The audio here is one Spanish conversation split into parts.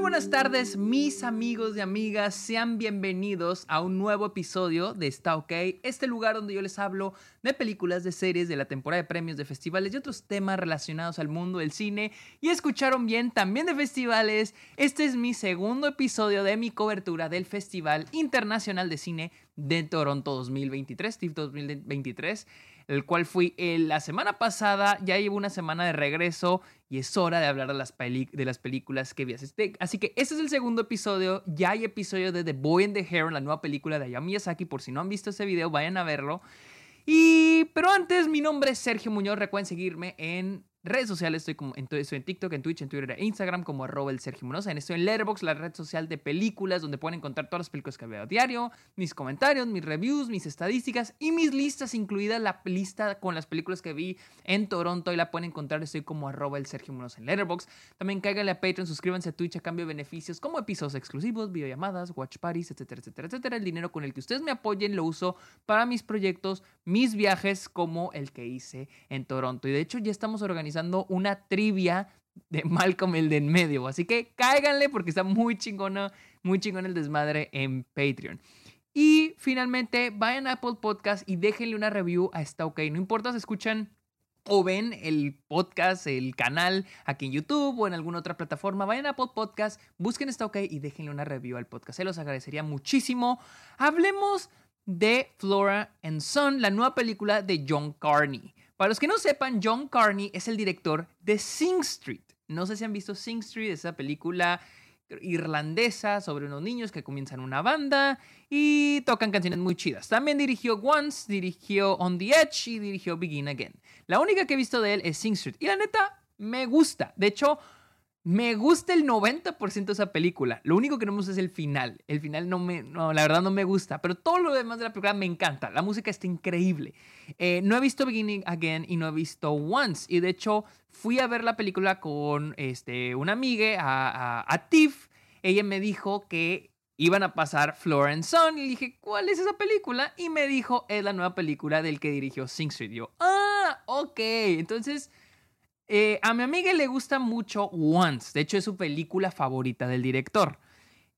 buenas tardes, mis amigos y amigas. Sean bienvenidos a un nuevo episodio de Está OK, este lugar donde yo les hablo de películas, de series, de la temporada de premios, de festivales y otros temas relacionados al mundo del cine. Y escucharon bien, también de festivales. Este es mi segundo episodio de mi cobertura del Festival Internacional de Cine de Toronto 2023, TIFF 2023 el cual fui eh, la semana pasada, ya llevo una semana de regreso y es hora de hablar de las, de las películas que vi. Así que este es el segundo episodio, ya hay episodio de The Boy and the Heron, la nueva película de Hayao Miyazaki, por si no han visto ese video, vayan a verlo. Y, pero antes, mi nombre es Sergio Muñoz, recuerden seguirme en redes sociales, estoy, como, en, estoy en TikTok, en Twitch, en Twitter e Instagram como arroba el Sergio Munoz. Estoy en Letterboxd, la red social de películas, donde pueden encontrar todas las películas que veo a diario, mis comentarios, mis reviews, mis estadísticas y mis listas, incluida la lista con las películas que vi en Toronto y la pueden encontrar. Estoy como arroba el Sergio Munoz en Letterboxd. También cáiganle a Patreon, suscríbanse a Twitch a cambio de beneficios como episodios exclusivos, videollamadas, watch parties, etcétera, etcétera, etcétera. El dinero con el que ustedes me apoyen lo uso para mis proyectos, mis viajes como el que hice en Toronto. Y de hecho ya estamos organizando una trivia de Malcolm el de en medio. Así que cáiganle porque está muy chingona, muy chingón el desmadre en Patreon. Y finalmente, vayan a Apple Podcast y déjenle una review a Está OK. No importa si escuchan o ven el podcast, el canal aquí en YouTube o en alguna otra plataforma, vayan a Apple Podcast, busquen Está OK y déjenle una review al podcast. Se los agradecería muchísimo. Hablemos de Flora and Son, la nueva película de John Carney. Para los que no sepan, John Carney es el director de Sing Street. No sé si han visto Sing Street, esa película irlandesa sobre unos niños que comienzan una banda y tocan canciones muy chidas. También dirigió Once, dirigió On the Edge y dirigió Begin Again. La única que he visto de él es Sing Street y la neta me gusta. De hecho, me gusta el 90% de esa película. Lo único que no me gusta es el final. El final no me, no, la verdad no me gusta. Pero todo lo demás de la película me encanta. La música está increíble. Eh, no he visto Beginning Again y no he visto Once. Y de hecho fui a ver la película con este, una amiga, a, Tiff. Ella me dijo que iban a pasar Florence Son. Y dije, ¿cuál es esa película? Y me dijo, es la nueva película del que dirigió Sing Street. Ah, ok. Entonces eh, a mi amiga le gusta mucho Once, de hecho es su película favorita del director.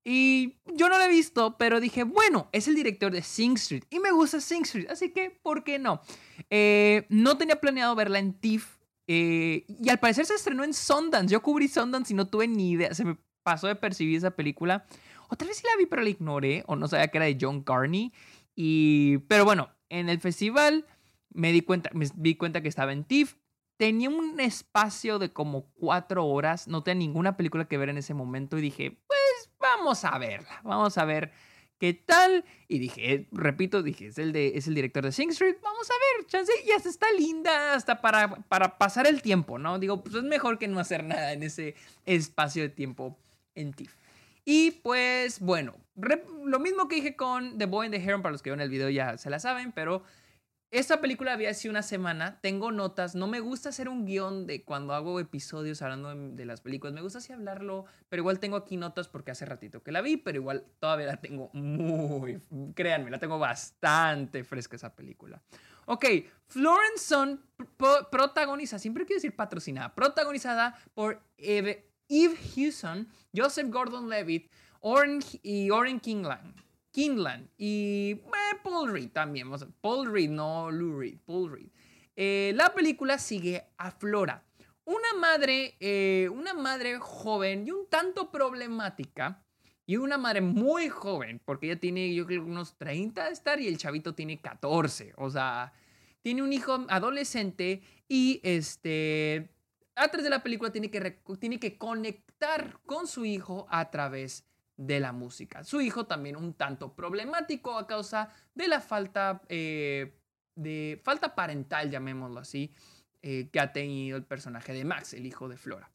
Y yo no la he visto, pero dije, bueno, es el director de Sing Street y me gusta Sing Street, así que, ¿por qué no? Eh, no tenía planeado verla en TIFF eh, y al parecer se estrenó en Sundance. Yo cubrí Sundance y no tuve ni idea, se me pasó de percibir esa película. Otra vez sí la vi, pero la ignoré o no sabía que era de John Carney. Y, pero bueno, en el festival me di cuenta, me di cuenta que estaba en TIFF tenía un espacio de como cuatro horas, no tenía ninguna película que ver en ese momento y dije, pues vamos a verla, vamos a ver qué tal. Y dije, repito, dije, es el, de, es el director de Sing Street, vamos a ver, chance, y hasta está linda, hasta para, para pasar el tiempo, ¿no? Digo, pues es mejor que no hacer nada en ese espacio de tiempo en TIFF. Y pues bueno, lo mismo que dije con The Boy and the Heron, para los que ven el video ya se la saben, pero esta película había hace una semana, tengo notas, no me gusta hacer un guion de cuando hago episodios hablando de, las películas, me gusta así hablarlo, pero igual tengo aquí notas porque hace ratito que la vi, pero igual todavía la tengo muy, créanme, la tengo bastante fresca esa película. Ok, Florence Son protagoniza, siempre quiero decir patrocinada, protagonizada por Eve, Eve Hewson, Joseph Gordon-Levitt y Oren Kingland. Kinlan y eh, Paul Reed también. Paul Reed, no Lou Reed, Paul Reed. Eh, la película sigue a Flora, una madre, eh, una madre joven y un tanto problemática. Y una madre muy joven, porque ella tiene, yo creo, unos 30 de estar y el chavito tiene 14. O sea, tiene un hijo adolescente y este, a través de la película tiene que, tiene que conectar con su hijo a través de la música. Su hijo también un tanto problemático a causa de la falta, eh, de falta parental, llamémoslo así, eh, que ha tenido el personaje de Max, el hijo de Flora.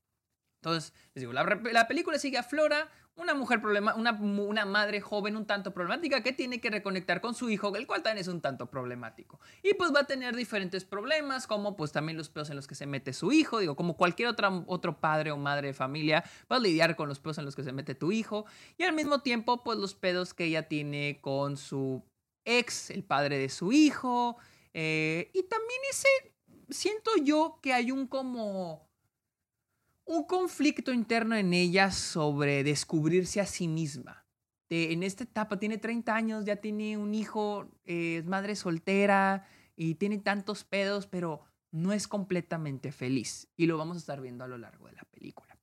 Entonces, les digo, la, película sigue a Flora, una mujer problema, una, una, madre joven un tanto problemática que tiene que reconectar con su hijo, el cual también es un tanto problemático. Y pues va a tener diferentes problemas, como pues también los peos en los que se mete su hijo, digo, como cualquier otra, otro padre o madre de familia, va a lidiar con los peos en los que se mete tu hijo. Y al mismo tiempo, pues los pedos que ella tiene con su ex, el padre de su hijo. Eh, y también ese, siento yo que hay un como un conflicto interno en ella sobre descubrirse a sí misma. en esta etapa tiene 30 años, ya tiene un hijo, es madre soltera y tiene tantos pedos, pero no es completamente feliz. Y lo vamos a estar viendo a lo largo de la película.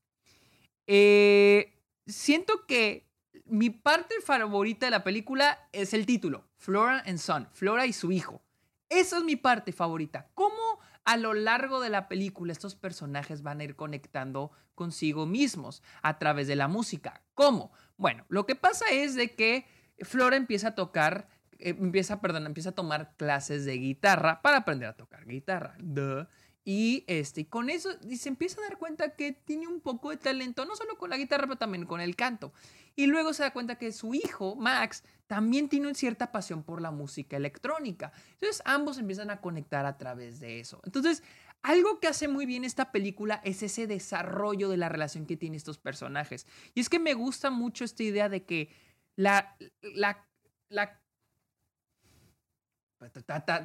Eh, siento que mi parte favorita de la película es el título, Flora and Son, Flora y su hijo. Esa es mi parte favorita. ¿Cómo a lo largo de la película estos personajes van a ir conectando consigo mismos a través de la música? ¿Cómo? Bueno, lo que pasa es de que Flora empieza a tocar, eh, empieza, perdón, empieza a tomar clases de guitarra para aprender a tocar guitarra. Y este, con eso se empieza a dar cuenta que tiene un poco de talento, no solo con la guitarra, pero también con el canto. Y luego se da cuenta que su hijo, Max, también tiene cierta pasión por la música electrónica. Entonces ambos empiezan a conectar a través de eso. Entonces, algo que hace muy bien esta película es ese desarrollo de la relación que tienen estos personajes. Y es que me gusta mucho esta idea de que la, la, la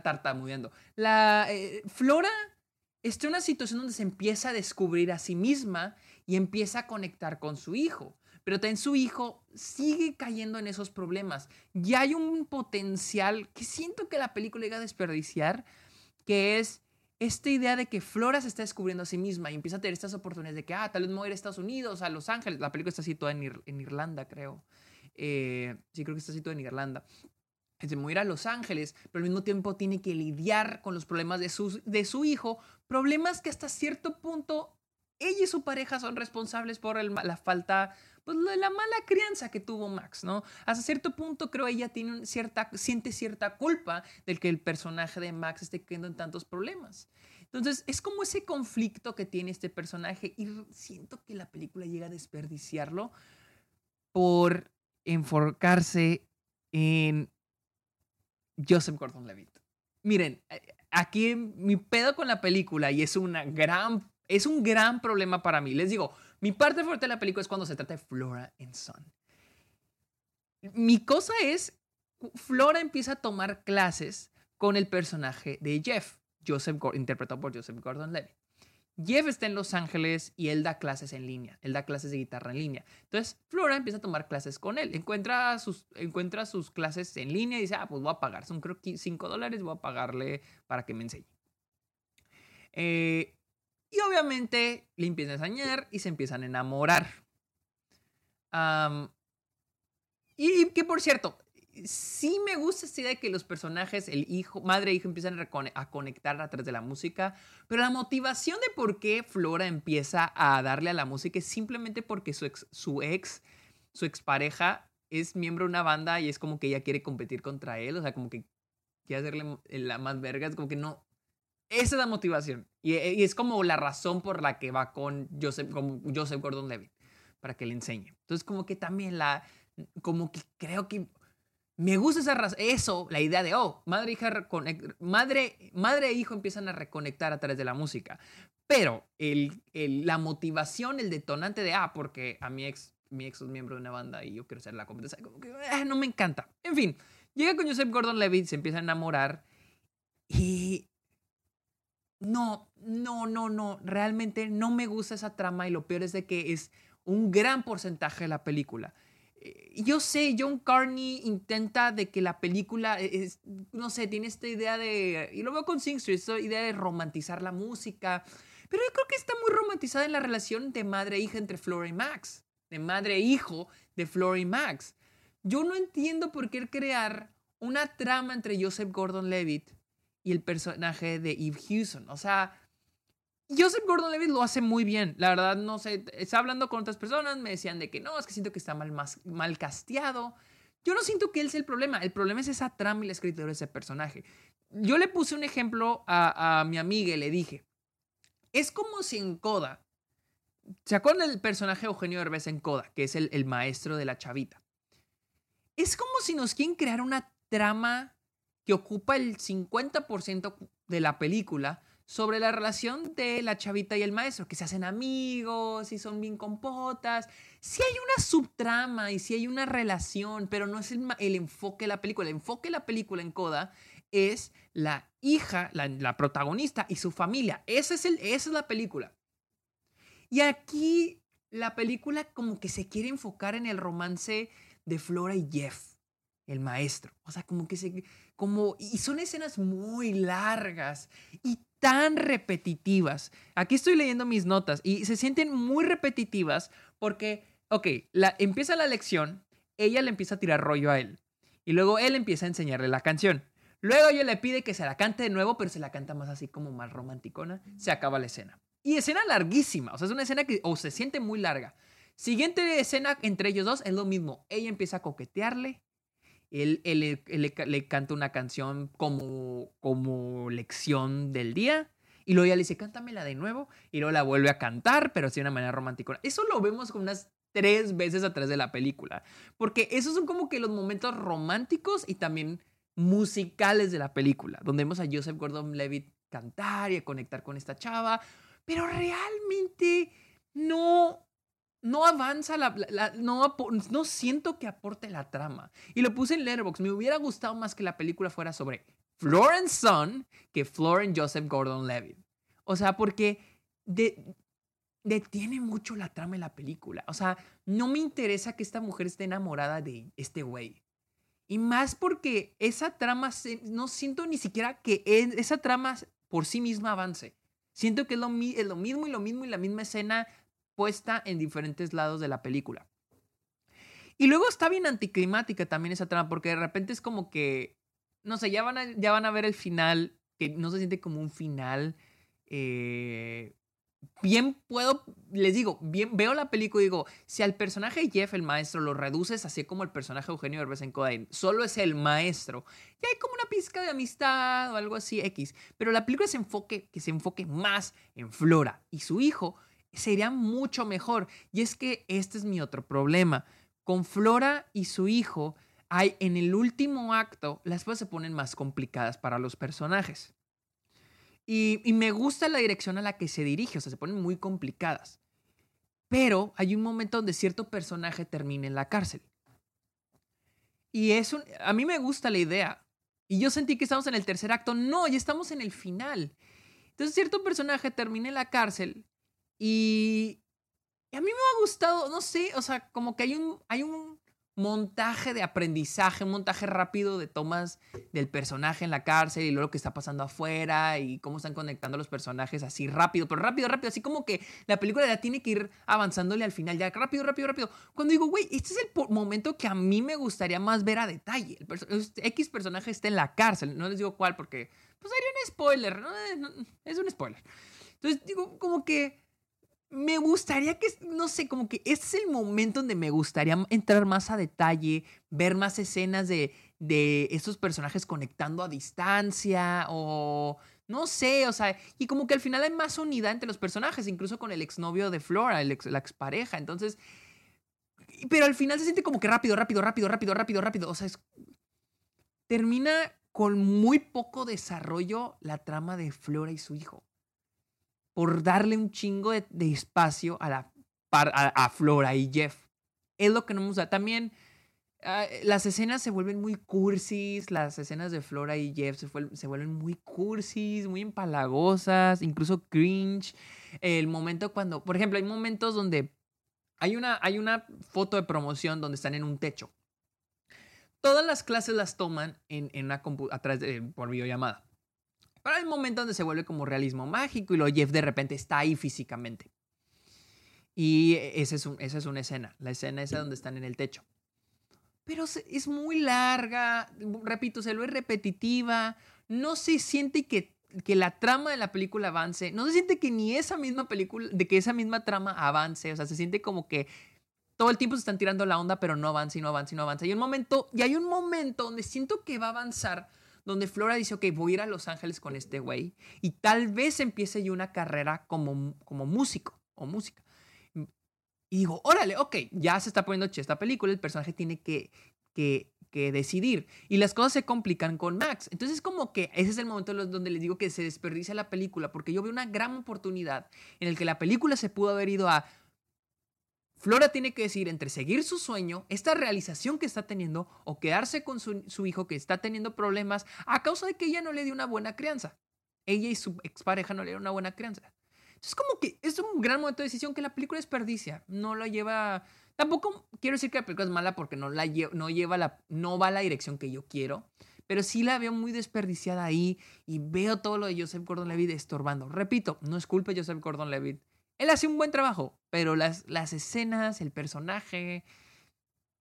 tartamudeando. La eh, Flora está en una situación donde se empieza a descubrir a sí misma y empieza a conectar con su hijo. Pero también su hijo sigue cayendo en esos problemas. Y hay un potencial que siento que la película llega a desperdiciar, que es esta idea de que Flora se está descubriendo a sí misma y empieza a tener estas oportunidades de que, ah, tal vez me voy a ir a Estados Unidos, a Los Ángeles. La película está situada en, Irlanda, creo. Eh, sí, creo que está situada en Irlanda se me a Los Ángeles, pero al mismo tiempo tiene que lidiar con los problemas de su, de su hijo, problemas que hasta cierto punto ella y su pareja son responsables por la falta, pues la mala crianza que tuvo Max, ¿no? Hasta cierto punto creo ella tiene cierta, siente cierta culpa del que el personaje de Max esté cayendo en tantos problemas. Entonces, es como ese conflicto que tiene este personaje y siento que la película llega a desperdiciarlo por enfocarse en Joseph Gordon-Levitt. Miren, eh, aquí mi pedo con la película y es una gran es un gran problema para mí. Les digo, mi parte fuerte de la película es cuando se trata de Flora and Son. Mi cosa es Flora empieza a tomar clases con el personaje de Jeff, Joseph interpretado por Joseph Gordon-Levitt. Jeff está en Los Ángeles y él da clases en línea, él da clases de guitarra en línea. Entonces, Flora empieza a tomar clases con él, encuentra sus, encuentra sus clases en línea y dice, ah, pues voy a pagar, son creo que 5 dólares, voy a pagarle para que me enseñe. Eh, y obviamente le empieza a enseñar y se empiezan a enamorar. y que por cierto, sí me gusta esta idea de que los personajes, el hijo, madre e hijo, empiezan a conectar a través de la música, pero la motivación de por qué Flora empieza a darle a la música es simplemente porque su ex, su ex, su expareja es miembro de una banda y es como que ella quiere competir contra él, o sea, como que quiere hacerle la más verga, es como que no. Esa es la motivación. Y, es como la razón por la que va con Joseph, con Joseph Gordon Levitt, para que le enseñe. Entonces, como que también la. Como que creo que me gusta esa eso, la idea de, oh, madre, hija, madre, madre e hijo empiezan a reconectar a través de la música. Pero el, la motivación, el detonante de, ah, porque a mi ex, mi ex es miembro de una banda y yo quiero ser la competencia, eh, no me encanta. En fin, llega con Joseph Gordon-Levitt, se empieza a enamorar y... No, no, no, no, realmente no me gusta esa trama y lo peor es de que es un gran porcentaje de la película. Eh, yo sé, John Carney intenta de que la película, e-, es, no sé, tiene esta idea de, y lo veo con Sing Street, esta idea de romantizar la música, pero yo creo que está muy romantizada en la relación de madre e hija entre Flora y Max, de madre e hijo de Flora y Max. Yo no entiendo por qué crear una trama entre Joseph Gordon-Levitt y el personaje de Eve Hewson. O sea, Joseph Gordon-Levitt lo hace muy bien. La verdad, no sé, estaba hablando con otras personas, me decían de que no, es que siento que está mal, mal casteado. Yo no siento que él sea el problema. El problema es esa trama y la escritura de ese personaje. Yo le puse un ejemplo a, mi amiga y le dije, es como si en Coda, ¿se acuerdan del personaje Eugenio Herbes en Coda, que es el, el maestro de la chavita? Es como si nos quieren crear una trama que ocupa el 50% de la película, sobre la relación de la chavita y el maestro, que se hacen amigos y son bien compotas. Sí hay una subtrama y sí hay una relación, pero no es el, enfoque de la película. El enfoque de la película en Coda es la hija, la, protagonista y su familia. Esa es, el, esa es la película. Y aquí la película como que se quiere enfocar en el romance de Flora y Jeff, el maestro. O sea, como que se... Como, y son escenas muy largas y tan repetitivas. Aquí estoy leyendo mis notas y se sienten muy repetitivas porque, ok, la, empieza la lección, ella le empieza a tirar rollo a él y luego él empieza a enseñarle la canción. Luego ella le pide que se la cante de nuevo, pero se la canta más así como más romanticona. Se acaba la escena. Y escena larguísima, o sea, es una escena que o se siente muy larga. Siguiente escena entre ellos dos es lo mismo. Ella empieza a coquetearle, él, le, canta una canción como, como lección del día. Y luego ella le dice, cántamela de nuevo. Y luego la vuelve a cantar, pero así de una manera romántica. Eso lo vemos con unas tres veces atrás de la película. Porque esos son como que los momentos románticos y también musicales de la película. Donde vemos a Joseph Gordon-Levitt cantar y a conectar con esta chava. Pero realmente no no avanza la, no, no siento que aporte la trama. Y lo puse en Letterboxd. Me hubiera gustado más que la película fuera sobre Florence Son que Florence Joseph Gordon-Levitt. O sea, porque detiene mucho la trama en la película. O sea, no me interesa que esta mujer esté enamorada de este güey. Y más porque esa trama, no siento ni siquiera que esa trama por sí misma avance. Siento que es lo, es lo mismo y lo mismo y la misma escena puesta en diferentes lados de la película. Y luego está bien anticlimática también esa trama, porque de repente es como que, no sé, ya van a, ya van a ver el final, que no se siente como un final. Eh, bien puedo, les digo, bien veo la película y digo, si al personaje Jeff, el maestro, lo reduces así como el personaje Eugenio Derbez en Codain, solo es el maestro, y hay como una pizca de amistad o algo así X, pero la película se enfoque, que se enfoque más en Flora y su hijo, sería mucho mejor. Y es que este es mi otro problema. Con Flora y su hijo, hay en el último acto, las cosas se ponen más complicadas para los personajes. Y, me gusta la dirección a la que se dirige, o sea, se ponen muy complicadas. Pero hay un momento donde cierto personaje termina en la cárcel. Y es a mí me gusta la idea. Y yo sentí que estamos en el tercer acto. No, ya estamos en el final. Entonces cierto personaje termina en la cárcel y, a mí me ha gustado, no sé, o sea, como que hay un, hay un montaje de aprendizaje, un montaje rápido de tomas del personaje en la cárcel y luego lo que está pasando afuera y cómo están conectando los personajes así rápido, pero rápido, rápido, así como que la película ya tiene que ir avanzándole al final, ya rápido, rápido, rápido. Cuando digo, güey, este es el momento que a mí me gustaría más ver a detalle. El X personaje está en la cárcel, no les digo cuál porque pues sería un spoiler, es un spoiler. Entonces digo, como que me gustaría que, no sé, como que este es el momento donde me gustaría entrar más a detalle, ver más escenas de, de estos personajes conectando a distancia o no sé, o sea, y como que al final hay más unidad entre los personajes, incluso con el exnovio de Flora, el ex, la expareja, entonces, pero al final se siente como que rápido, rápido, rápido, rápido, rápido, rápido, o sea, termina con muy poco desarrollo la trama de Flora y su hijo por darle un chingo de, espacio a, la, a, Flora y Jeff. Es lo que no me gusta. También ah, las escenas se vuelven muy cursis, las escenas de Flora y Jeff se, vuelven muy cursis, muy empalagosas, incluso cringe. El momento cuando, por ejemplo, hay momentos donde hay una, hay una foto de promoción donde están en un techo. Todas las clases las toman en, una de, por videollamada. Pero hay un momento donde se vuelve como realismo mágico y lo Jeff de repente está ahí físicamente. Y esa es, esa es una escena, la escena esa donde están en el techo. Pero es muy larga, repito, se lo es repetitiva, no se siente que, que la trama de la película avance, no se siente que ni esa misma película, de que esa misma trama avance, o sea, se siente como que todo el tiempo se están tirando la onda, pero no avanza y no avanza y no avanza. Y, un momento, y hay un momento donde siento que va a avanzar, donde Flora dice, ok, voy a ir a Los Ángeles con este güey y tal vez empiece yo una carrera como, como músico o música. Y digo, órale, ok, ya se está poniendo esta película, el personaje tiene que, que, que, decidir. Y las cosas se complican con Max. Entonces, como que ese es el momento donde les digo que se desperdicia la película, porque yo veo una gran oportunidad en el que la película se pudo haber ido a Flora tiene que decir entre seguir su sueño, esta realización que está teniendo, o quedarse con su, hijo que está teniendo problemas a causa de que ella no le dio una buena crianza. Ella y su expareja no le dieron una buena crianza. Es como que es un gran momento de decisión que la película desperdicia. No lo lleva. Tampoco quiero decir que la película es mala porque no, la no lleva la. no va a la dirección que yo quiero. Pero sí la veo muy desperdiciada ahí y veo todo lo de Joseph Gordon-Levitt estorbando. Repito, no es culpa de Joseph Gordon-Levitt. Él hace un buen trabajo, pero las, las escenas, el personaje,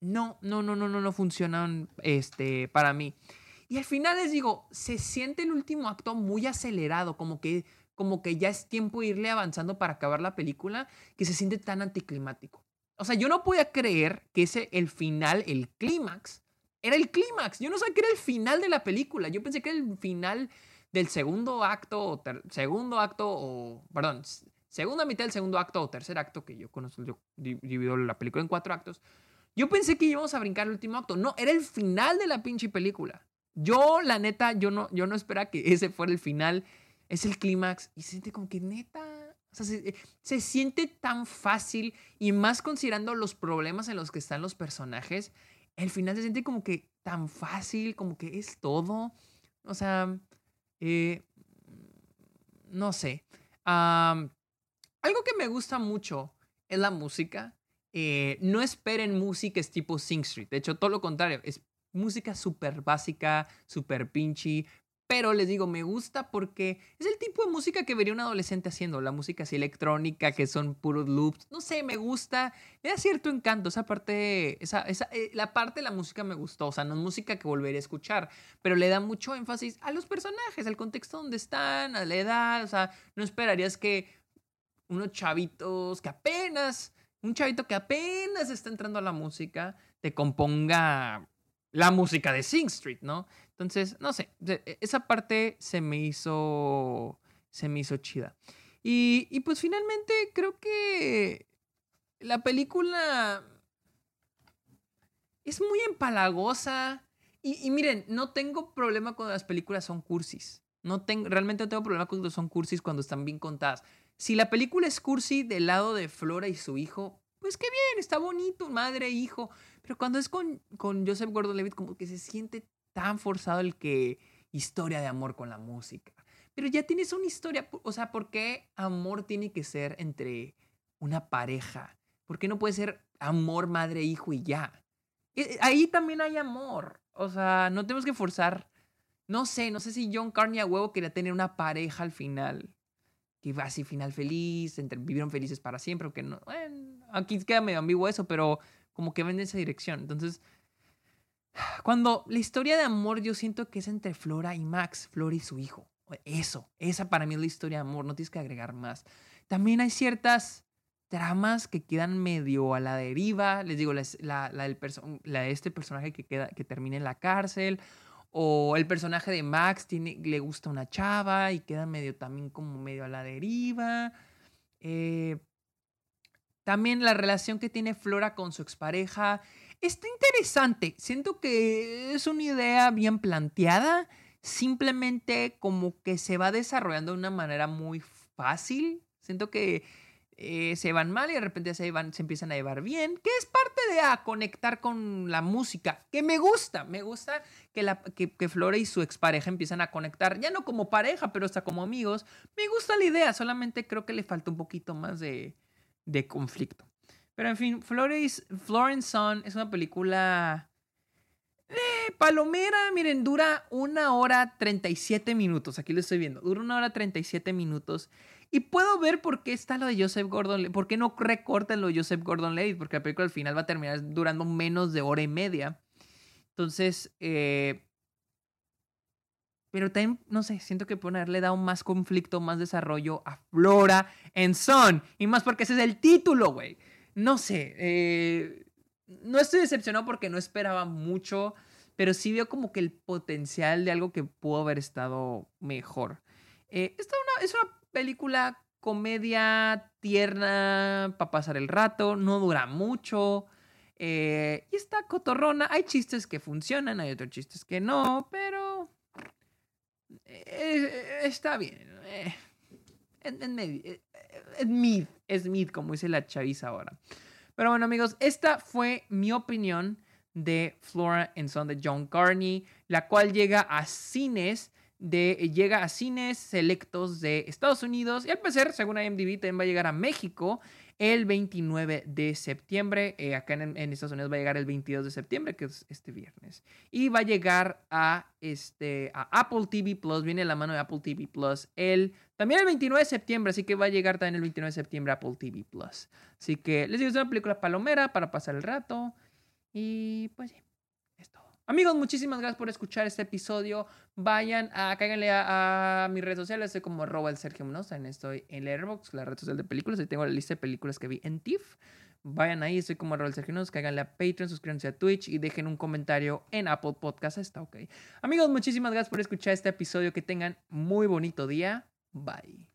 no, no, no, no, no, no funcionan este, para mí. Y al final les digo, se siente el último acto muy acelerado, como que, como que ya es tiempo de irle avanzando para acabar la película, que se siente tan anticlimático. O sea, yo no podía creer que ese, el final, el clímax, era el clímax. Yo no sabía que era el final de la película. Yo pensé que era el final del segundo acto, o segundo acto, o, perdón, segunda mitad del segundo acto o tercer acto, que yo conozco, yo divido la película en cuatro actos. Yo pensé que íbamos a brincar el último acto. No, era el final de la pinche película. Yo, la neta, yo no, yo no esperaba que ese fuera el final. Es el clímax. Y se siente como que neta. O sea, se, se, siente tan fácil. Y más considerando los problemas en los que están los personajes. El final se siente como que tan fácil. Como que es todo. O sea. Eh, no sé. Algo que me gusta mucho es la música. Eh, no esperen músicas tipo Sing Street. De hecho, todo lo contrario. Es música súper básica, súper pinchy. Pero les digo, me gusta porque es el tipo de música que vería un adolescente haciendo. La música así electrónica, que son puros loops. No sé, me gusta. Me da cierto encanto. Esa parte, esa, esa, eh, la parte de la música me gustó. O sea, no es música que volveré a escuchar. Pero le da mucho énfasis a los personajes, al contexto donde están, a la edad. O sea, no esperarías que unos chavitos que apenas, un chavito que apenas está entrando a la música, te componga la música de Sing Street, ¿no? Entonces, no sé, e, esa parte se me hizo, se me hizo chida. Y, y pues finalmente creo que la película es muy empalagosa. Y, miren, no tengo problema cuando las películas son cursis. No tengo, realmente no tengo problema cuando son cursis cuando están bien contadas. Si la película es cursi del lado de Flora y su hijo, pues qué bien, está bonito, madre e hijo. Pero cuando es con, con Joseph Gordon-Levitt, como que se siente tan forzado el que historia de amor con la música. Pero ya tienes una historia, o sea, ¿por qué amor tiene que ser entre una pareja? ¿Por qué no puede ser amor madre e hijo y ya? E, e, ahí también hay amor. O sea, no tenemos que forzar. No sé, no sé si John Carney a huevo quería tener una pareja al final que va así final feliz, entre, vivieron felices para siempre, aunque no, aquí queda medio ambiguo eso, pero como que ven en esa dirección. Entonces, cuando la historia de amor yo siento que es entre Flora y Max, Flora y su hijo. Eso, esa para mí es la historia de amor, no tienes que agregar más. También hay ciertas tramas que quedan medio a la deriva, les digo, la, la, la, este personaje que, queda, que termina en la cárcel, o el personaje de Max tiene, le gusta una chava y queda medio también como medio a la deriva. Eh, también la relación que tiene Flora con su expareja. Está interesante. Siento que es una idea bien planteada. Simplemente como que se va desarrollando de una manera muy fácil. Siento que eh, se van mal y de repente se, van, se empiezan a llevar bien, que es parte de a conectar con la música, que me gusta, me gusta que, la, que Flora y su expareja empiezan a conectar, ya no como pareja, pero hasta como amigos. Me gusta la idea, solamente creo que le falta un poquito más de, de conflicto. Pero en fin, Flores, Florence Son es una película eh, palomera, miren, dura una hora 37 minutos. Aquí lo estoy viendo. Dura una hora 37 minutos. Y puedo ver por qué está lo de Joseph Gordon, por qué no recortan lo de Joseph Gordon Levitt, porque la película al final va a terminar durando menos de hora y media. Entonces, eh, pero también, no sé, siento que ponerle da un más conflicto, más desarrollo a Flora en Son. Y más porque ese es el título, güey. No sé, eh, no estoy decepcionado porque no esperaba mucho, pero sí veo como que el potencial de algo que pudo haber estado mejor. Eh, esta es una película comedia tierna para pasar el rato, no dura mucho. Eh, y está cotorrona. Hay chistes que funcionan, hay otros chistes que no, pero eh, está bien. Eh, es mid, es mid, como dice la chaviza ahora. Pero bueno, amigos, esta fue mi opinión de Flora and Son de John Carney, la cual llega a cines de, llega a cines selectos de Estados Unidos y al parecer, según IMDb, también va a llegar a México el 29 de septiembre. Eh, acá en, Estados Unidos va a llegar el 22 de septiembre, que es este viernes. Y va a llegar a, este, a Apple TV Plus, viene la mano de Apple TV Plus el, también el 29 de septiembre, así que va a llegar también el 29 de septiembre a Apple TV Plus. Así que les digo, es una película palomera para pasar el rato. Y pues sí. Amigos, muchísimas gracias por escuchar este episodio. Vayan a, cáiganle a, mis redes sociales, estoy como el Sergio Munoz, también estoy en Letterboxd, la red social de películas, ahí tengo la lista de películas que vi en TIFF. Vayan ahí, estoy como el Sergio Munoz, cáiganle a Patreon, suscríbanse a Twitch y dejen un comentario en Apple Podcast, está ok. Amigos, muchísimas gracias por escuchar este episodio, que tengan muy bonito día. Bye.